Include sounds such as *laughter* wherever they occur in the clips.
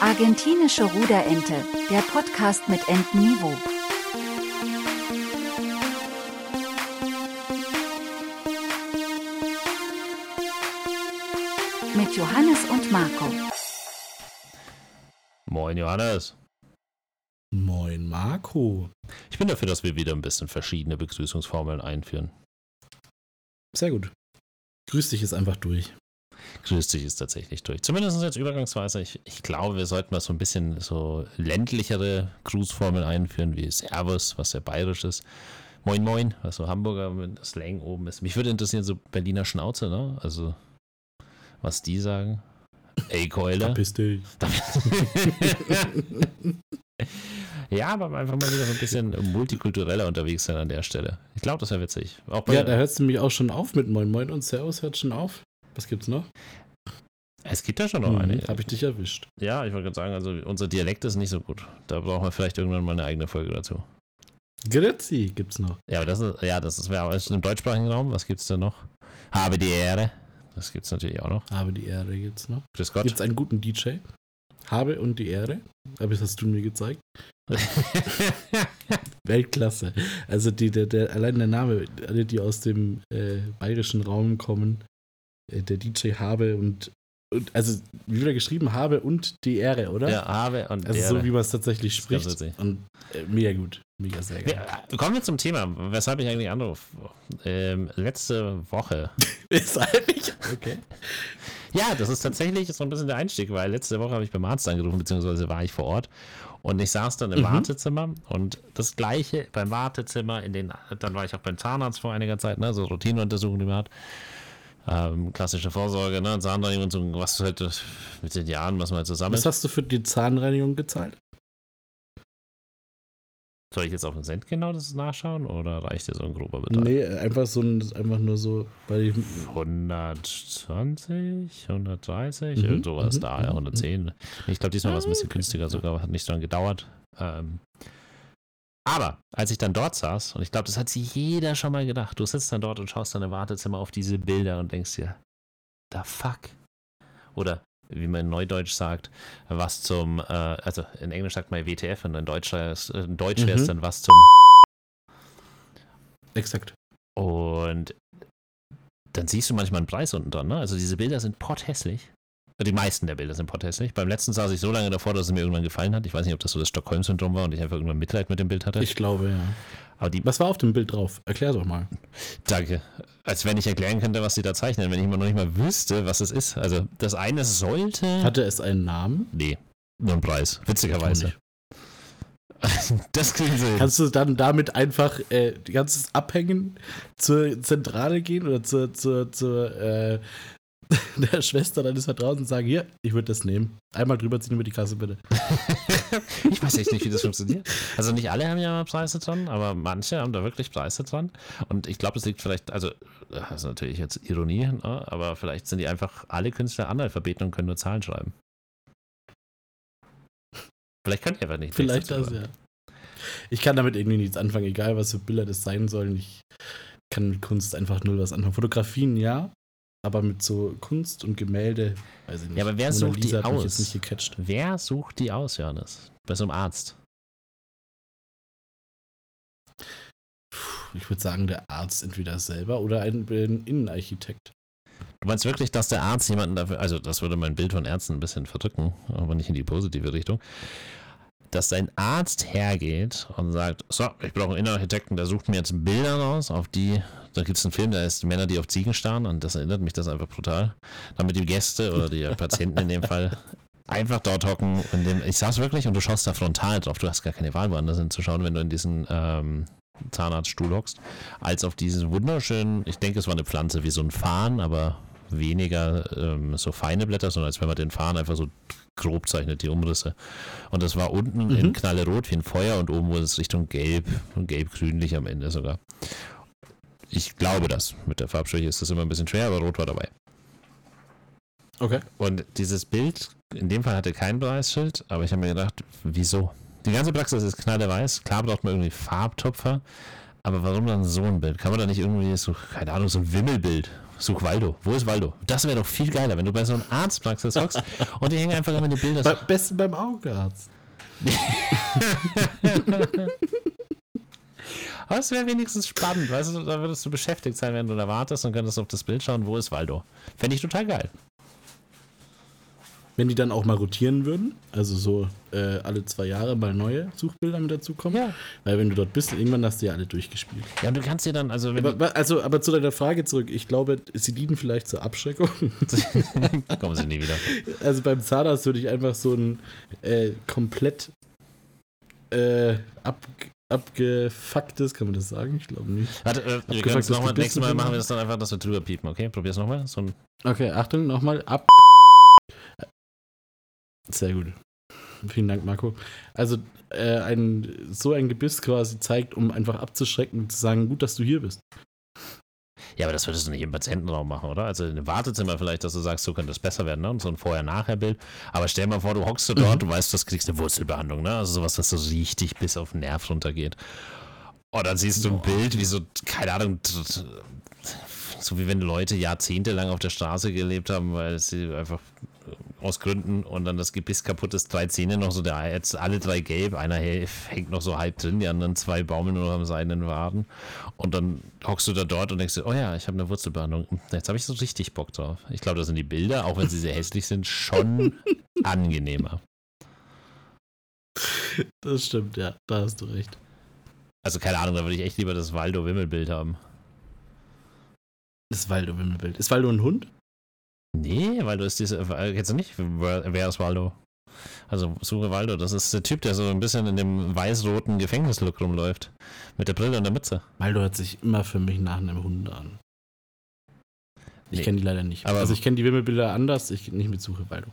Argentinische Ruderente, der Podcast mit Entenniveau. Mit Johannes und Marco. Moin Johannes. Moin Marco. Ich bin dafür, dass wir wieder ein bisschen verschiedene Begrüßungsformeln einführen. Sehr gut. Grüß dich ist einfach durch. Grüß dich ist tatsächlich durch. Zumindest jetzt übergangsweise. Ich, ich glaube, wir sollten mal so ein bisschen so ländlichere Grußformeln einführen, wie Servus, was sehr bayerisch ist. Moin Moin, was so Hamburger mit Slang oben ist. Mich würde interessieren, so Berliner Schnauze, ne? Also, was die sagen. Ey, Keule. Verpiss dich. *laughs* ja, aber einfach mal wieder so ein bisschen multikultureller unterwegs sein an der Stelle. Ich glaube, das wäre witzig. Ja, da hörst du mich auch schon auf mit Moin Moin und Servus hört schon auf. Was gibt's noch? Es gibt ja schon noch Hm, eine. Hab ich dich erwischt. Ja, ich wollte gerade sagen, also unser Dialekt ist nicht so gut. Da brauchen wir vielleicht irgendwann mal eine eigene Folge dazu. Grüezi gibt's noch. Ja, aber das ist, ja, das ist, aber ist im deutschsprachigen Raum. Was gibt's denn noch? Habe die Ehre. Das gibt's natürlich auch noch. Habe die Ehre gibt's noch. Grüß Gott. Gibt's einen guten DJ? Habe und die Ehre. Aber das hast du mir gezeigt. *laughs* Weltklasse. Also die, der, der, allein der Name, alle, die aus dem äh, bayerischen Raum kommen, der DJ Habe und, und also wie wieder geschrieben, Habe und die Ehre, oder? ja, Habe und Also Ehre. so wie man es tatsächlich spricht. Und äh, mega gut. Mega sehr geil. Ja, kommen wir zum Thema, weshalb ich eigentlich anrufe. Ähm, letzte Woche. *laughs* Weshalb ich? Okay. Ja, das ist tatsächlich so ein bisschen der Einstieg, weil letzte Woche habe ich beim Arzt angerufen, beziehungsweise war ich vor Ort. Und ich saß dann im Mhm. Wartezimmer und das gleiche beim Wartezimmer, in den, dann war ich auch beim Zahnarzt vor einiger Zeit, ne, so Routineuntersuchungen, die man hat. Ähm, klassische Vorsorge, ne, Zahnreinigung und so, was halt mit den Jahren, was man halt zusammen Was hast du für die Zahnreinigung gezahlt? Soll ich jetzt auf den Cent genau das nachschauen oder reicht dir so ein grober Betrag? Nee, einfach so ein, einfach nur so bei dem 120, 130, Mhm, irgend sowas mhm, da, ja, mhm, 110. Ich glaube, diesmal war es ein bisschen okay, günstiger sogar, hat nicht so lange gedauert. Ähm, aber als ich dann dort saß, und ich glaube, das hat sich jeder schon mal gedacht, du sitzt dann dort und schaust dann im Wartezimmer auf diese Bilder und denkst dir, da fuck. Oder wie man in Neudeutsch sagt, was zum, äh, also in Englisch sagt man WTF und in Deutsch, ist- in Deutsch wäre es Mhm. dann was zum Exakt. Und dann siehst du manchmal einen Preis unten dran. Ne? Also diese Bilder sind potthässlich. Die meisten der Bilder sind potthässlich. Beim letzten saß ich so lange davor, dass es mir irgendwann gefallen hat. Ich weiß nicht, ob das so das Stockholm-Syndrom war und ich einfach irgendwann Mitleid mit dem Bild hatte. Ich glaube, ja. Aber die, Was war auf dem Bild drauf? Erklär doch mal. danke. Als wenn ich erklären könnte, was sie da zeichnen, wenn ich immer noch nicht mal wüsste, was es ist. Also das eine sollte... Hatte es einen Namen? nee, nur ein Preis. Witzigerweise. *laughs* das klingt so... Kannst du dann damit einfach äh, ganzes Abhängen zur Zentrale gehen oder zur, zur, zur äh, *laughs* der Schwester deines Vertrauens und sagen, hier, ich würde das nehmen. Einmal drüber ziehen über die Kasse, bitte. *laughs* ich weiß echt nicht, wie das *laughs* funktioniert. Also nicht alle haben ja mal Preise dran, aber manche haben da wirklich Preise dran. Und ich glaube, es liegt vielleicht, also das ist natürlich jetzt Ironie, ne? aber vielleicht sind die einfach alle Künstler Analphabeten und können nur Zahlen schreiben. Vielleicht könnt ihr einfach nicht. Vielleicht das, ja. Ich kann damit irgendwie nichts anfangen, egal was für Bilder das sein sollen. Ich kann mit Kunst einfach null was anfangen. Fotografien ja, aber mit so Kunst und Gemälde, weiß ich nicht. Ja, aber wer sucht die aus? Wer sucht die aus, Johannes? Bei so einem Arzt. Ich würde sagen, der Arzt entweder selber oder ein, ein Innenarchitekt. Du meinst wirklich, dass der Arzt jemanden dafür, also das würde mein Bild von Ärzten ein bisschen verdrücken, aber nicht in die positive Richtung, dass ein Arzt hergeht und sagt, so, ich brauche einen Innenarchitekten, der sucht mir jetzt Bilder raus, auf die, da gibt es einen Film, da ist Männer, die auf Ziegen starren und das erinnert mich das einfach brutal, damit die Gäste oder die *laughs* Patienten in dem Fall einfach dort hocken und dem, ich saß wirklich und du schaust da frontal drauf, du hast gar keine Wahl, woanders hinzuschauen, wenn du in diesen ähm, Zahnarztstuhl hockst, als auf diesen wunderschönen, ich denke, es war eine Pflanze wie so ein Farn, aber weniger ähm, so feine Blätter, sondern als wenn man den Farn einfach so grob zeichnet, die Umrisse. Und das war unten Mhm. in knallerot wie ein Feuer und oben wurde es Richtung gelb und gelb-grünlich am Ende sogar. Ich glaube das. Mit der Farbschwäche ist das immer ein bisschen schwer, aber rot war dabei. Okay. Und dieses Bild, in dem Fall hatte kein Preisschild, aber ich habe mir gedacht, wieso? Die ganze Praxis ist knalleweiß. Klar braucht man irgendwie Farbtupfer, aber warum dann so ein Bild? Kann man da nicht irgendwie so, keine Ahnung, so ein Wimmelbild, Such Waldo. Wo ist Waldo? Das wäre doch viel geiler, wenn du bei so einem Arztpraxis hockst *laughs* und die hängen einfach immer die Bilder. Bei, besten beim Augenarzt. *laughs* Aber es wäre wenigstens spannend, weißt du, da würdest du beschäftigt sein, wenn du da wartest und könntest auf das Bild schauen, wo ist Waldo. Fände ich total geil. Wenn die dann auch mal rotieren würden, also so äh, alle zwei Jahre mal neue Suchbilder mit dazukommen. Ja. Weil wenn du dort bist, irgendwann hast du ja alle durchgespielt. Ja, und du kannst dir dann, also wenn Aber, also, aber zu deiner Frage zurück, ich glaube, sie dienen vielleicht zur Abschreckung. *laughs* kommen sie nie wieder. Also beim Zahnarzt würde ich einfach so ein äh, komplett äh, ab, abgefucktes, kann man das sagen? Ich glaube nicht. Warte, äh, wir können es nochmal, nächstes Mal machen wir das dann einfach, dass wir drüber piepen, okay? Probier's nochmal. So Okay, Achtung, nochmal ab. Sehr gut. Vielen Dank, Marco. Also äh, ein, so ein Gebiss quasi zeigt, um einfach abzuschrecken und zu sagen, gut, dass du hier bist. Ja, aber das würdest du nicht im Patientenraum machen, oder? Also in einem Wartezimmer vielleicht, dass du sagst, so könnte es besser werden, ne? Und so ein Vorher-Nachher-Bild. Aber stell mal vor, du hockst du dort, du weißt, du kriegst eine Wurzelbehandlung, ne? Also sowas, was so richtig bis auf den Nerv runtergeht. Und dann siehst du ein. Bild, wie so, keine Ahnung, so wie wenn Leute jahrzehntelang auf der Straße gelebt haben, weil sie einfach aus Gründen und dann das Gebiss kaputt ist, drei Zähne noch so, der jetzt alle drei gelb, einer hä- hängt noch so halb drin, die anderen zwei baumeln nur noch am seinen Waden. Und dann hockst du da dort und denkst dir, oh ja, ich habe eine Wurzelbehandlung. Jetzt habe ich so richtig Bock drauf. Ich glaube, da sind die Bilder, auch wenn sie sehr hässlich sind, schon *laughs* angenehmer. Das stimmt, ja, da hast du recht. Also keine Ahnung, da würde ich echt lieber das Waldo-Wimmelbild haben. Das Waldo-Wimmelbild. Ist Waldo ein Hund? Nee, Waldo ist diese, äh, kennst du nicht? Wer, ist Waldo? Also suche Waldo, das ist der Typ, der so ein bisschen in dem weiß-roten Gefängnislook rumläuft. Mit der Brille und der Mütze. Waldo hört sich immer für mich nach einem Hund an. Ich Nee. kenne die leider nicht. Aber- also ich kenne die Wimmelbilder anders, ich nicht mit Suche Waldo.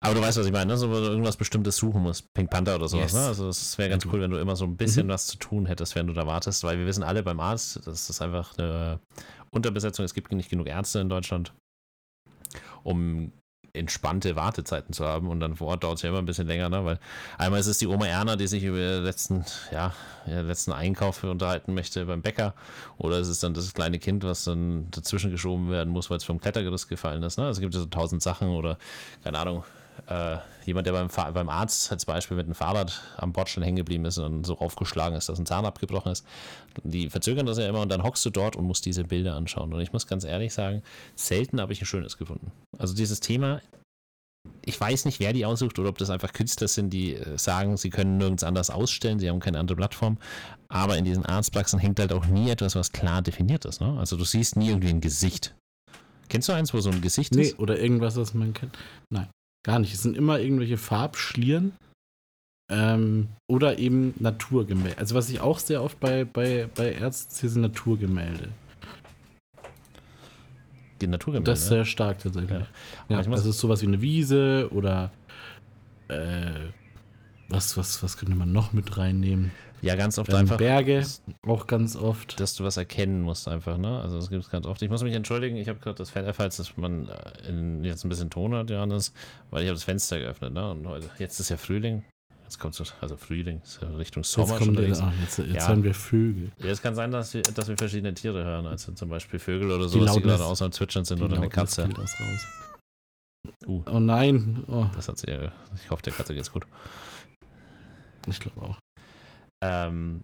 Aber du weißt, was ich meine, ne? So, wo du irgendwas Bestimmtes suchen musst. Pink Panther oder sowas, Yes. ne? Also es wäre ganz Ja, cool, wenn du immer so ein bisschen Mhm. was zu tun hättest, während du da wartest, weil wir wissen alle beim Arzt, das ist einfach eine Unterbesetzung, es gibt nicht genug Ärzte in Deutschland, um entspannte Wartezeiten zu haben und dann vor Ort dauert es ja immer ein bisschen länger, ne? Weil einmal ist es die Oma Erna, die sich über ihren letzten, ja, ihren letzten Einkauf unterhalten möchte beim Bäcker oder ist es dann das kleine Kind, was dann dazwischen geschoben werden muss, weil es vom Klettergerüst gefallen ist, ne? Also es gibt ja so tausend Sachen oder keine Ahnung, äh, jemand, der beim, beim Arzt als Beispiel mit dem Fahrrad am Bordstein hängen geblieben ist und so aufgeschlagen ist, dass ein Zahn abgebrochen ist. Die verzögern das ja immer und dann hockst du dort und musst diese Bilder anschauen. Und ich muss ganz ehrlich sagen, selten habe ich ein schönes gefunden. Also dieses Thema, ich weiß nicht, wer die aussucht oder ob das einfach Künstler sind, die äh, sagen, sie können nirgends anders ausstellen, sie haben keine andere Plattform. Aber in diesen Arztpraxen hängt halt auch nie etwas, was klar definiert ist. Ne? Also du siehst nie irgendwie ein Gesicht. Kennst du eins, wo so ein Gesicht Nee, ist? oder irgendwas, was man kennt. Nein, gar nicht. Es sind immer irgendwelche Farbschlieren ähm, oder eben Naturgemälde. Also was ich auch sehr oft bei, bei, bei Ärzten sehe, sind Naturgemälde. Die Naturgemälde. Das ist sehr stark tatsächlich. Ja. Ja, das ist sowas wie eine Wiese oder äh, was, was, was könnte man noch mit reinnehmen? Ja, ganz oft Ähm, einfach, Berge, auch ganz oft. dass du was erkennen musst einfach, ne? Also das gibt es ganz oft. Ich muss mich entschuldigen, ich habe gerade das Fenster, falls dass man äh, in, jetzt ein bisschen Ton hat, Johannes, weil ich habe das Fenster geöffnet, ne? Und heute, jetzt ist ja Frühling. Jetzt kommt so, also Frühling, Richtung Jetzt, Sommer schon kommt der, ah, jetzt, jetzt Ja. hören wir Vögel. Ja, es kann sein, dass wir, dass wir verschiedene Tiere hören, also zum Beispiel Vögel oder Die so, die Lautness- gerade außer Zwitschern sind Die oder eine Katze. Uh. Oh nein. Oh, Das hat sie, ja- ich hoffe, der Katze geht's gut. Ich glaube auch. Ähm,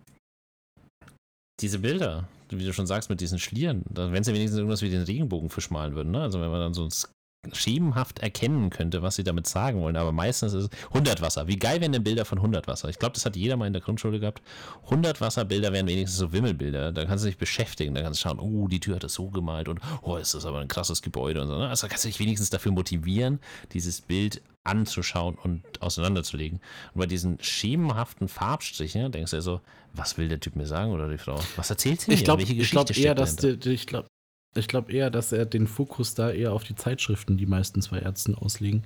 diese Bilder, wie du schon sagst, mit diesen Schlieren, wenn sie wenigstens irgendwas wie den Regenbogenfisch malen würden, ne? Also wenn man dann so schemenhaft erkennen könnte, was sie damit sagen wollen, aber meistens ist es Hundertwasser. Wie geil wären denn Bilder von Hundertwasser? Ich glaube, das hat jeder mal in der Grundschule gehabt. Hundertwasserbilder wären wenigstens so Wimmelbilder. Da kannst du dich beschäftigen, da kannst du schauen, oh, die Tür hat das so gemalt und oh, ist das aber ein krasses Gebäude und so. Ne? Also kannst du dich wenigstens dafür motivieren, dieses Bild anzuschauen und auseinanderzulegen. Und bei diesen schemenhaften Farbstrichen denkst du ja so, was will der Typ mir sagen oder die Frau? Was erzählt sie mir? Ich glaube Welche ich glaub Geschichte eher, steckt dass der, ich glaube ich glaub eher, dass er den Fokus da eher auf die Zeitschriften, die meisten zwei Ärzten auslegen,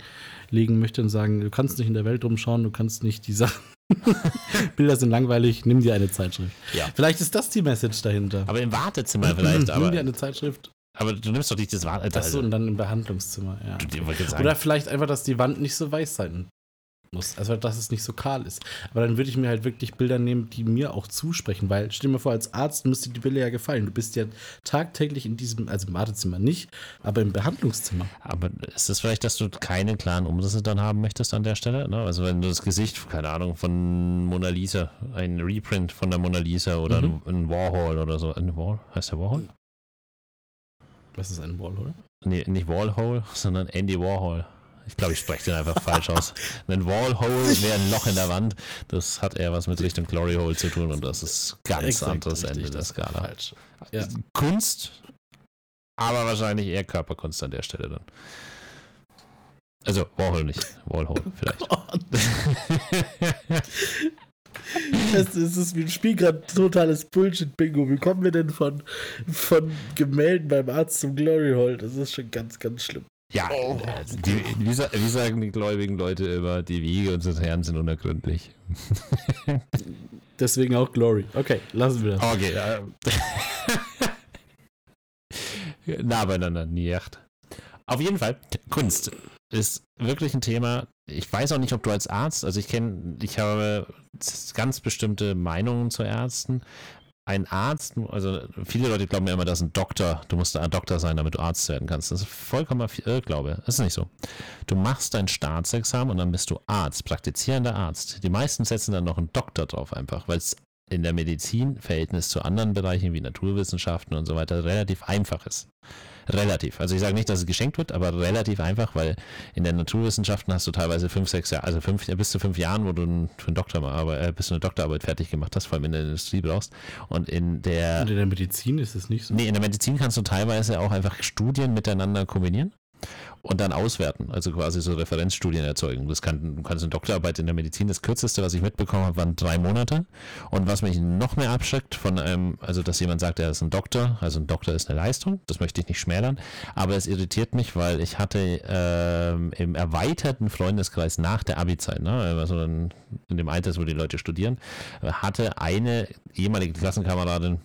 legen möchte und sagen, du kannst nicht in der Welt rumschauen, du kannst nicht die Sachen. *laughs* Bilder sind langweilig, nimm dir eine Zeitschrift. Ja. Vielleicht ist das die Message dahinter. Aber im Wartezimmer vielleicht, nimm dir eine Zeitschrift. Aber du nimmst doch nicht das Wartezimmer. Achso, und dann im Behandlungszimmer, ja. Oder vielleicht einfach, dass die Wand nicht so weiß sein muss. Also, dass es nicht so kahl ist. Aber dann würde ich mir halt wirklich Bilder nehmen, die mir auch zusprechen, weil stell dir mal vor, als Arzt müsste die Bilder ja gefallen. Du bist ja tagtäglich in diesem, also im Wartezimmer nicht, aber im Behandlungszimmer. Aber ist es vielleicht, dass du keine klaren Umrisse dann haben möchtest an der Stelle? Ne? Also wenn du das Gesicht, keine Ahnung, von Mona Lisa, ein Reprint von der Mona Lisa oder Mhm. ein, Warhol oder so. Ein Wall, heißt der Warhol? Was ist ein Wall, oder? Nee, nicht Warhol, sondern Andy Warhol. Ich glaube, ich spreche den einfach falsch aus. Ein Wallhole wäre ein Loch in der Wand. Das hat eher was mit Richtung Glory Hole zu tun und das ist ganz Exakt anderes richtig, Ende der das Skala. Falsch. Ja. Kunst, aber wahrscheinlich eher Körperkunst an der Stelle dann. Also Warhol nicht, Warhol vielleicht. *laughs* Es ist, ist, wir spielen gerade totales Bullshit-Bingo. Wie kommen wir denn von, von Gemälden beim Arzt zum Glory Hole? Das ist schon ganz, ganz schlimm. Ja, Oh. die, wie, wie sagen die gläubigen Leute immer, die Wege unseres Herrn sind unergründlich. Deswegen auch Glory. Okay, lassen wir das. Okay. Ja. nah beieinander, nie echt. Auf jeden Fall, Kunst ist wirklich ein Thema. Ich weiß auch nicht, ob du als Arzt, also ich kenne, ich habe ganz bestimmte Meinungen zu Ärzten. Ein Arzt, also viele Leute glauben ja immer, dass ein Doktor, du musst ein Doktor sein, damit du Arzt werden kannst. Das ist vollkommen Irrglaube. Das ist nicht so. Du machst dein Staatsexamen und dann bist du Arzt, praktizierender Arzt. Die meisten setzen dann noch einen Doktor drauf einfach, weil es in der Medizin, Verhältnis zu anderen Bereichen wie Naturwissenschaften und so weiter, relativ einfach ist. Relativ. Also ich sage nicht, dass es geschenkt wird, aber relativ einfach, weil in den Naturwissenschaften hast du teilweise fünf, sechs Jahre, also fünf, bis zu fünf Jahren, wo du für einen Doktor äh, bis du eine Doktorarbeit fertig gemacht hast, vor allem in der Industrie brauchst. Und in der Und in der Medizin ist es nicht so. Nee, in der Medizin kannst du teilweise auch einfach Studien miteinander kombinieren und dann auswerten, also quasi so Referenzstudien erzeugen. Das kann, du kannst eine Doktorarbeit in der Medizin, das kürzeste, was ich mitbekommen habe, waren drei Monate. Und was mich noch mehr abschreckt von einem, also dass jemand sagt, er ist ein Doktor, also ein Doktor ist eine Leistung, das möchte ich nicht schmälern, aber es irritiert mich, weil ich hatte ähm, im erweiterten Freundeskreis nach der Abi-Zeit, ne, also in dem Alter, wo die Leute studieren, hatte eine ehemalige Klassenkameradin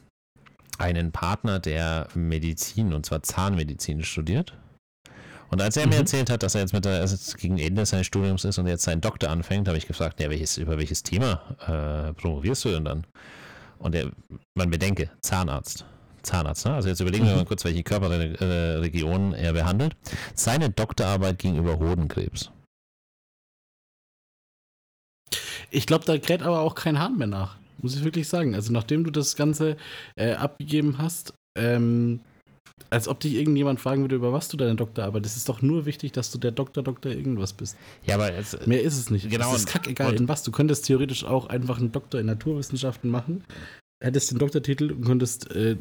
einen Partner, der Medizin, und zwar Zahnmedizin studiert. Und als er mir Mhm. erzählt hat, dass er jetzt mit der, also gegen Ende seines Studiums ist und jetzt seinen Doktor anfängt, habe ich gefragt, ja, welches, über welches Thema äh, promovierst du denn dann? Und er, man bedenke, Zahnarzt. Zahnarzt, ne? Also jetzt überlegen wir Mhm. mal kurz, welche Körperregionen er behandelt. Seine Doktorarbeit ging über Hodenkrebs. Ich glaube, da kräht aber auch kein Hahn mehr nach. Muss ich wirklich sagen. Also, nachdem du das Ganze äh, abgegeben hast, ähm, als ob dich irgendjemand fragen würde, über was du deine Doktorarbeit. Es ist doch nur wichtig, dass du der Doktor, Doktor irgendwas bist. Ja, aber jetzt, Mehr ist es nicht. Genau, Es ist kackegal in was. Du könntest theoretisch auch einfach einen Doktor in Naturwissenschaften machen, hättest den Doktortitel und könntest, äh,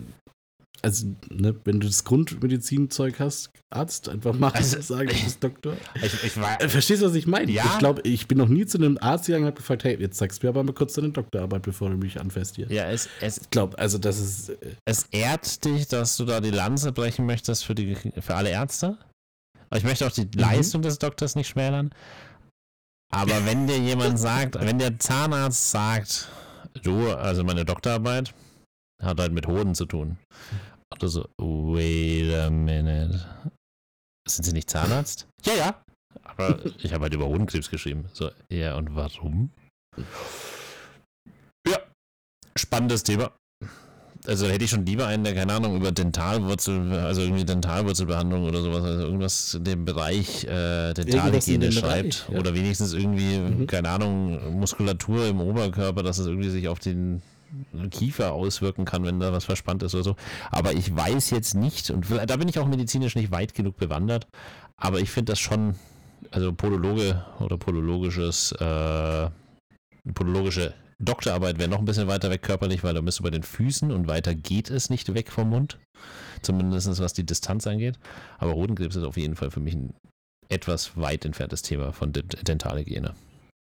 also, ne, wenn du das Grundmedizinzeug hast, Arzt, einfach machen, Also- *laughs* sagen, du bist Doktor. ich, ich war, Äh, Verstehst du, was ich meine? Ja. Ich glaube, ich bin noch nie zu einem Arzt gegangen und habe gefragt, hey, jetzt sagst du mir aber mal kurz deine Doktorarbeit, bevor du mich anfährst hier. ja, es, es, Ich glaube, also das ist, äh, es ehrt dich, dass du da die Lanze brechen möchtest für, die, für alle Ärzte. Aber ich möchte auch die Leistung des Doktors nicht schmälern. Aber wenn dir jemand *laughs* sagt, wenn der Zahnarzt sagt, du, also meine Doktorarbeit hat halt mit Hoden zu tun. Und du so, wait a minute. Sind Sie nicht Zahnarzt? *laughs* Ja, ja. Aber ich habe halt über Hodenkrebs geschrieben. So, ja, und warum? Ja, spannendes Thema. Also hätte ich schon lieber einen, der, keine Ahnung, über Dentalwurzel, also irgendwie Dentalwurzelbehandlung oder sowas, also irgendwas in dem Bereich äh, Dentalhygiene schreibt. Bereich, ja. Oder wenigstens irgendwie, Mhm. keine Ahnung, Muskulatur im Oberkörper, dass es irgendwie sich auf den Kiefer auswirken kann, wenn da was verspannt ist oder so. Aber ich weiß jetzt nicht, und da bin ich auch medizinisch nicht weit genug bewandert, aber ich finde das schon, also Podologe oder podologisches, äh, podologische Doktorarbeit wäre noch ein bisschen weiter weg körperlich, weil da bist du bei den Füßen und weiter geht es nicht weg vom Mund. Zumindest was die Distanz angeht. Aber Hodenkrebs ist auf jeden Fall für mich ein etwas weit entferntes Thema von Dent- Dentalhygiene.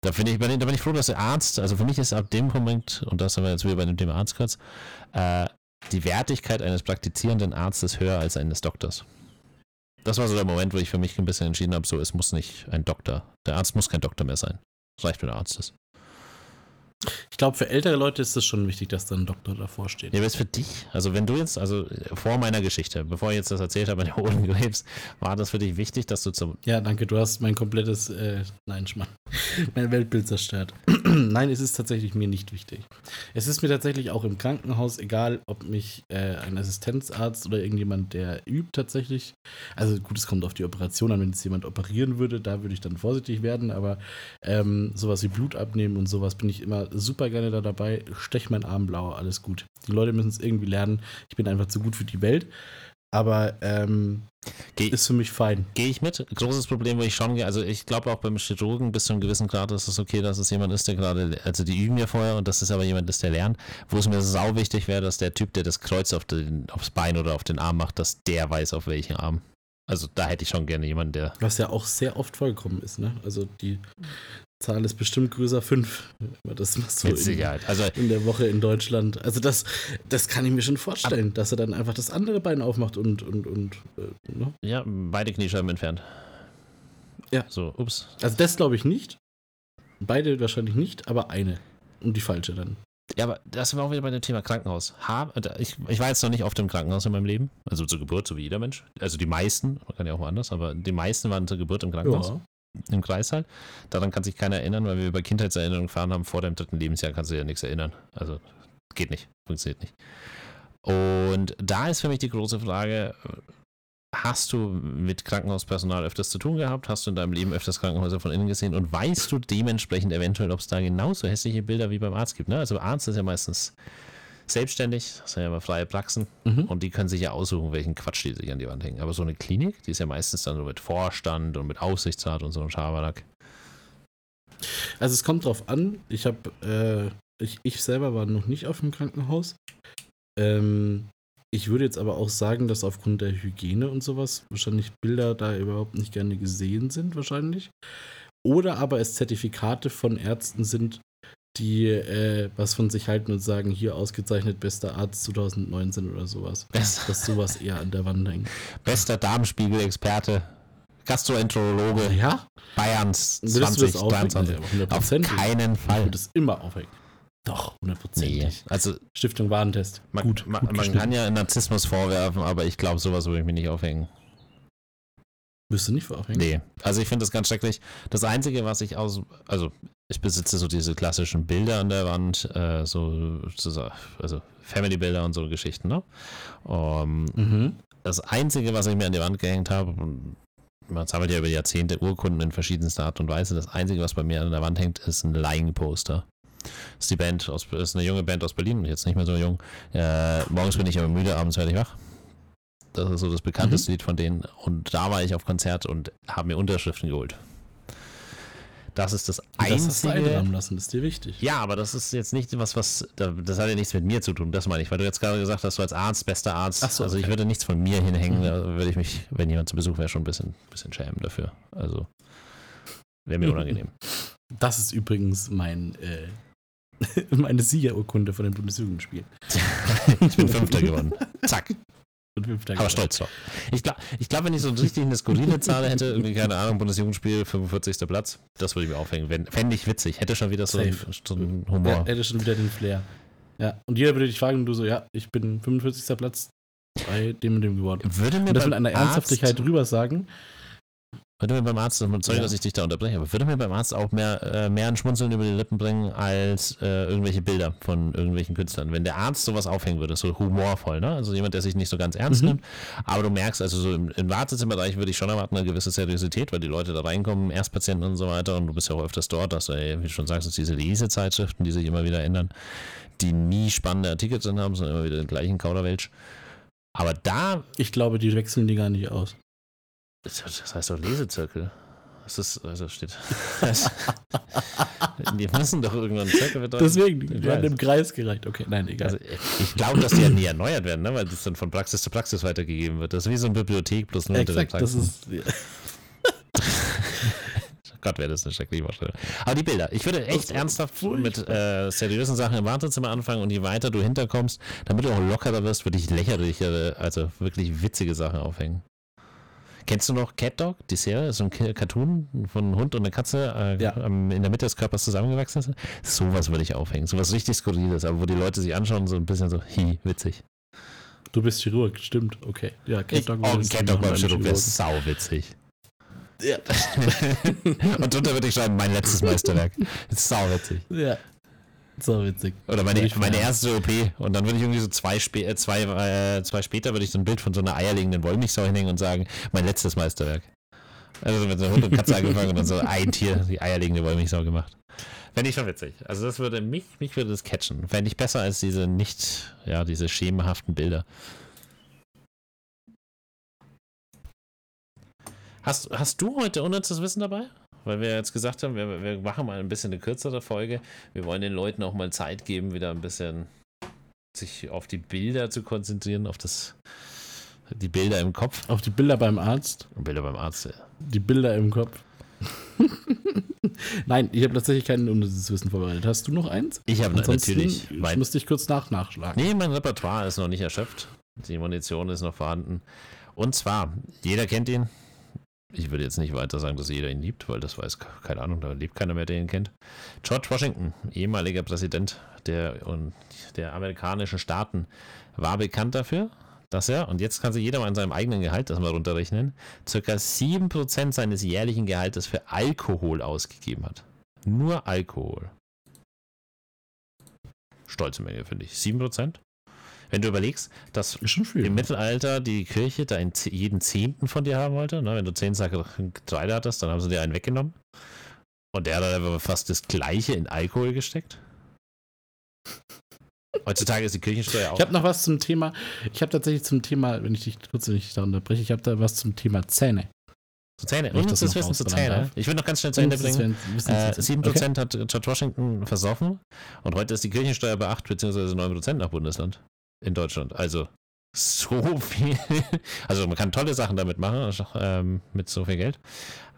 Da, ich, da bin ich froh, dass der Arzt, also für mich ist ab dem Moment, und das haben wir jetzt wieder bei dem Thema Arzt kurz, äh, die Wertigkeit eines praktizierenden Arztes höher als eines Doktors. Das war so der Moment, wo ich für mich ein bisschen entschieden habe, so, es muss nicht ein Doktor, der Arzt muss kein Doktor mehr sein. Es reicht, wenn er Arzt ist. Ich glaube, für ältere Leute ist es schon wichtig, dass da ein Doktor davor steht. Ja, aber ist für dich, also wenn du jetzt, also vor meiner Geschichte, bevor ich jetzt das erzählt habe, *laughs* bei den Hodenkrebs, war das für dich wichtig, dass du zum. Ja, danke, du hast mein komplettes, äh, nein, Schmarrn, *laughs* mein Weltbild zerstört. *clears throat* nein, es ist tatsächlich mir nicht wichtig. Es ist mir tatsächlich auch im Krankenhaus egal, ob mich äh, ein Assistenzarzt oder irgendjemand, der übt tatsächlich, also gut, es kommt auf die Operation an, wenn jetzt jemand operieren würde, da würde ich dann vorsichtig werden, aber ähm, sowas wie Blut abnehmen und sowas bin ich immer super gerne da dabei. Stech meinen Arm blau, alles gut. Die Leute müssen es irgendwie lernen. Ich bin einfach zu gut für die Welt. Aber ähm, Geh, ist für mich fein. Gehe ich mit. Großes Problem, wo ich schon gehe. Also ich glaube auch beim Chirurgen bis zu einem gewissen Grad ist es okay, dass es jemand ist, der gerade, also die üben ja vorher und das ist aber jemand ist, der lernt. Wo es mir sau wichtig wäre, dass der Typ, der das Kreuz auf den, aufs Bein oder auf den Arm macht, dass der weiß, auf welchen Arm. Also da hätte ich schon gerne jemanden, der. Was ja auch sehr oft vorgekommen ist, ne? Also die Zahl ist bestimmt größer 5. Das machst so Mit Sicherheit. Also, in der Woche in Deutschland. Also das, das kann ich mir schon vorstellen, dass er dann einfach das andere Bein aufmacht und, und, und äh, ne? Ja, beide Kniescheiben entfernt. Ja. So, ups. Also das glaube ich nicht. Beide wahrscheinlich nicht, aber eine. Und die falsche dann. Ja, aber das war auch wieder bei dem Thema Krankenhaus. ich, ich war jetzt noch nicht auf dem Krankenhaus in meinem Leben. Also zur Geburt, so wie jeder Mensch. Also die meisten, man kann ja auch mal anders, aber die meisten waren zur Geburt im Krankenhaus. Ja im Kreis halt. Daran kann sich keiner erinnern, weil wir über Kindheitserinnerungen gefahren haben. Vor deinem dritten Lebensjahr kannst du dir ja nichts erinnern. Also geht nicht, funktioniert nicht. Und da ist für mich die große Frage, hast du mit Krankenhauspersonal öfters zu tun gehabt? Hast du in deinem Leben öfters Krankenhäuser von innen gesehen? Und weißt du dementsprechend eventuell, ob es da genauso hässliche Bilder wie beim Arzt gibt? Ne? Also Arzt ist ja meistens selbstständig, das sind ja immer freie Praxen mhm. und die können sich ja aussuchen, welchen Quatsch die sich an die Wand hängen. Aber so eine Klinik, die ist ja meistens dann so mit Vorstand und mit Aufsichtsrat und so ein Schabernack. Also es kommt drauf an. Ich habe, äh, ich, ich selber war noch nicht auf dem Krankenhaus. Ähm, ich würde jetzt aber auch sagen, dass aufgrund der Hygiene und sowas wahrscheinlich Bilder da überhaupt nicht gerne gesehen sind, wahrscheinlich. Oder aber es Zertifikate von Ärzten sind, die äh, was von sich halten und sagen, hier ausgezeichnet bester Arzt 2019 oder sowas. Best. Dass sowas eher an der Wand hängt. Bester Darmspiegel-Experte, Gastroenterologe ja? Bayerns 2023. Auf keinen Fall. Wird es immer aufhängen. Doch, hundertprozentig. Nee, also Stiftung Warentest. Man, gut, man, gut man kann ja Narzissmus vorwerfen, aber ich glaube, sowas würde ich mir nicht aufhängen. Wirst du nicht vorhängen? Nee. Also ich finde das ganz schrecklich. Das Einzige, was ich aus, also ich besitze so diese klassischen Bilder an der Wand, äh, so, so, also Family-Bilder und so Geschichten, ne? Um, mhm. Das Einzige, was ich mir an die Wand gehängt habe, man sammelt ja über Jahrzehnte Urkunden in verschiedenster Art und Weise. Das Einzige, was bei mir an der Wand hängt, ist ein Lying-Poster. Das ist die Band aus, ist eine junge Band aus Berlin, jetzt nicht mehr so jung. Äh, morgens bin ich aber müde, abends werde ich wach. Das ist so das bekannteste mhm. Lied von denen. Und da war ich auf Konzert und habe mir Unterschriften geholt. Das ist das Einzige. Das einrahmen lassen, das ist dir wichtig. Ja, aber das ist jetzt nicht was, was, das hat ja nichts mit mir zu tun, das meine ich, weil du jetzt gerade gesagt hast, du als Arzt, bester Arzt, so, also okay. ich würde nichts von mir hinhängen, mhm. da würde ich mich, wenn jemand zu Besuch wäre, schon ein bisschen, bisschen schämen dafür. Also, wäre mir *laughs* unangenehm. Das ist übrigens mein, äh, *laughs* meine Siegerurkunde von den Bundesjugendspielen. *laughs* ich bin Fünfter geworden. Zack. Aber stolz drauf. Ich glaube, ich glaub, wenn ich so richtig eine skurrile Zahl hätte, irgendwie, keine Ahnung, Bundesjugendspiel, 45. Platz, das würde ich mir aufhängen. Fände ich witzig. Hätte schon wieder so, ein, so einen Humor. Ja, hätte schon wieder den Flair. Ja, und jeder würde dich fragen und du so, ja, ich bin 45. Platz bei dem und dem geworden. Würde mir und das mit einer Ernsthaftigkeit drüber sagen, würde mir beim Arzt, sorry, ja. dass ich dich da unterbreche, aber würde mir beim Arzt auch mehr, äh, mehr ein Schmunzeln über die Lippen bringen als äh, irgendwelche Bilder von irgendwelchen Künstlern. Wenn der Arzt sowas aufhängen würde, so humorvoll, ne? Also jemand, der sich nicht so ganz ernst mhm. nimmt, aber du merkst, also so im, im Wartezimmerbereich würde ich schon erwarten, eine gewisse Seriosität, weil die Leute da reinkommen, Erstpatienten und so weiter und du bist ja auch öfters dort, dass du, wie du schon sagst, diese Lesezeitschriften, die sich immer wieder ändern, die nie spannende Artikel drin haben, sondern immer wieder den gleichen Kauderwelsch. Aber da. Ich glaube, die wechseln die gar nicht aus. Das heißt doch Lesezirkel. Das ist, also steht. die *laughs* müssen doch irgendwann Zirkel bedeuten. Deswegen, die werden im Kreis gereicht. Okay, nein, egal. Also, ich glaube, dass die ja nie erneuert werden, ne? weil das dann von Praxis zu Praxis weitergegeben wird. Das ist wie so eine Bibliothek plus nur Exakt, das ist. Ja. *laughs* Gott, wäre das eine schreckliche Vorstellung. Aber die Bilder. Ich würde echt ernsthaft mit äh, seriösen Sachen im Wartezimmer anfangen und je weiter du hinterkommst, damit du auch lockerer wirst, würde ich lächerliche, also wirklich witzige Sachen aufhängen. Kennst du noch Cat Dog, die Serie? So ein Cartoon von einem Hund und einer Katze äh, Ja. in der Mitte des Körpers zusammengewachsen sind? Sowas würde ich aufhängen. Sowas richtig Skurriles, aber wo die Leute sich anschauen, so ein bisschen so, hi, witzig. Du bist Chirurg, stimmt, okay. Ja, Ich, oh, Cat Dog beim Chirurg wäre sau witzig. Ja, *laughs* und drunter würde ich schreiben, mein letztes Meisterwerk. *laughs* Ist sau witzig. ja. *laughs* So witzig. Oder meine, meine erste OP. Und dann würde ich irgendwie so zwei, spä äh, zwei, äh, zwei später würde ich so ein Bild von so einer eierlegenden Wollmilchsau hinhängen und sagen, mein letztes Meisterwerk. Also mit so Hund und Katze angefangen und dann so ein Tier, die eierlegende Wollmilchsau gemacht. Fände ich schon witzig. Also das würde mich, mich würde das catchen. Fände ich besser als diese nicht, ja, diese schemenhaften Bilder. Hast, hast du heute unnützes Wissen dabei? Weil wir jetzt gesagt haben, wir, wir machen mal ein bisschen eine kürzere Folge. Wir wollen den Leuten auch mal Zeit geben, wieder ein bisschen sich auf die Bilder zu konzentrieren, auf das, die Bilder im Kopf. Auf die Bilder beim Arzt. Bilder beim Arzt. ja. Die Bilder im Kopf. *laughs* Nein, ich habe tatsächlich kein unnützes Wissen vorbereitet. Hast du noch eins? Ich habe Ansonsten natürlich mein, musste ich kurz nach nachschlagen. Nee, mein Repertoire ist noch nicht erschöpft. Die Munition ist noch vorhanden. Und zwar, jeder kennt ihn. Ich würde jetzt nicht weiter sagen, dass jeder ihn liebt, weil das weiß, keine Ahnung, da lebt keiner mehr, der ihn kennt. George Washington, ehemaliger Präsident der, und der amerikanischen Staaten, war bekannt dafür, dass er, und jetzt kann sich jeder mal in seinem eigenen Gehalt das mal runterrechnen, circa 7% seines jährlichen Gehaltes für Alkohol ausgegeben hat. Nur Alkohol. Stolze Menge, finde ich. 7%? Wenn du überlegst, dass viel. im Mittelalter die Kirche da jeden Zehnten von dir haben wollte, ne? wenn du zehn Säcke Getreide hattest, dann haben sie dir einen weggenommen. Und der hat dann aber fast das Gleiche in Alkohol gesteckt. Heutzutage ist die Kirchensteuer auch. Ich habe noch was zum Thema. Ich habe tatsächlich zum Thema, wenn ich dich kurz nicht da unterbreche, ich habe da was zum Thema Zähne. zu Zähne. Und das das noch Wissen zu Zähne. Ich will noch ganz schnell zu Ende Das bringen. Äh, Okay. 7% hat George Washington versoffen und heute ist die Kirchensteuer bei 8 bzw. 9% nach Bundesland in Deutschland. Also so viel. *laughs* Also man kann tolle Sachen damit machen, ähm, mit so viel Geld.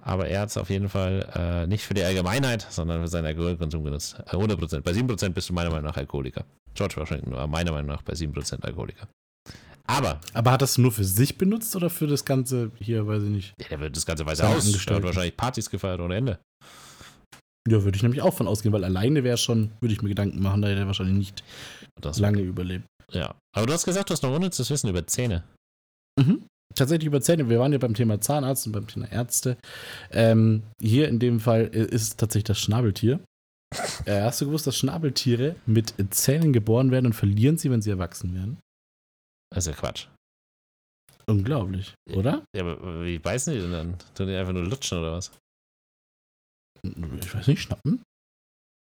Aber er hat es auf jeden Fall äh, nicht für die Allgemeinheit, sondern für seinen Alkoholkonsum genutzt. Äh, 100%. Bei 7% bist du meiner Meinung nach Alkoholiker. George Washington war meiner Meinung nach bei 7% Alkoholiker. Aber Aber hat das nur für sich benutzt oder für das Ganze hier, weiß ich nicht? ja, der wird das ganze Weiße Haus. Angestellten. wahrscheinlich Partys gefeiert ohne Ende. Ja, würde ich nämlich auch von ausgehen, weil alleine wäre schon, würde ich mir Gedanken machen, da hätte er wahrscheinlich nicht Das, lange überlebt. ja. Aber du hast gesagt, du hast noch unnützes Wissen über Zähne. Mhm. Tatsächlich über Zähne. Wir waren ja beim Thema Zahnarzt und beim Thema Ärzte. Ähm, hier in dem Fall ist es tatsächlich das Schnabeltier. *laughs* Äh, hast du gewusst, dass Schnabeltiere mit Zähnen geboren werden und verlieren sie, wenn sie erwachsen werden? Das ist ja Quatsch. Unglaublich, oder? Ja, aber wie beißen die denn dann? Tun die einfach nur lutschen oder was? Ich weiß nicht, schnappen?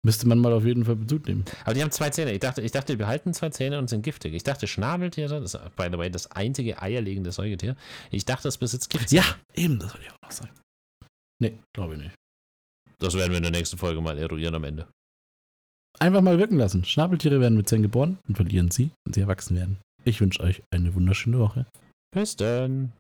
Müsste man mal auf jeden Fall Bezug nehmen. Aber die haben zwei Zähne. Ich dachte, ich dachte, die behalten zwei Zähne und sind giftig. Ich dachte, Schnabeltiere, das ist by the way das einzige eierlegende Säugetier. Ich dachte, es besitzt Gift. Ja, eben, das wollte ich auch noch sagen. Nee, glaube ich nicht. Das werden wir in der nächsten Folge mal eruieren am Ende. Einfach mal wirken lassen. Schnabeltiere werden mit Zähnen geboren und verlieren sie, wenn sie erwachsen werden. Ich wünsche euch eine wunderschöne Woche. Bis dann.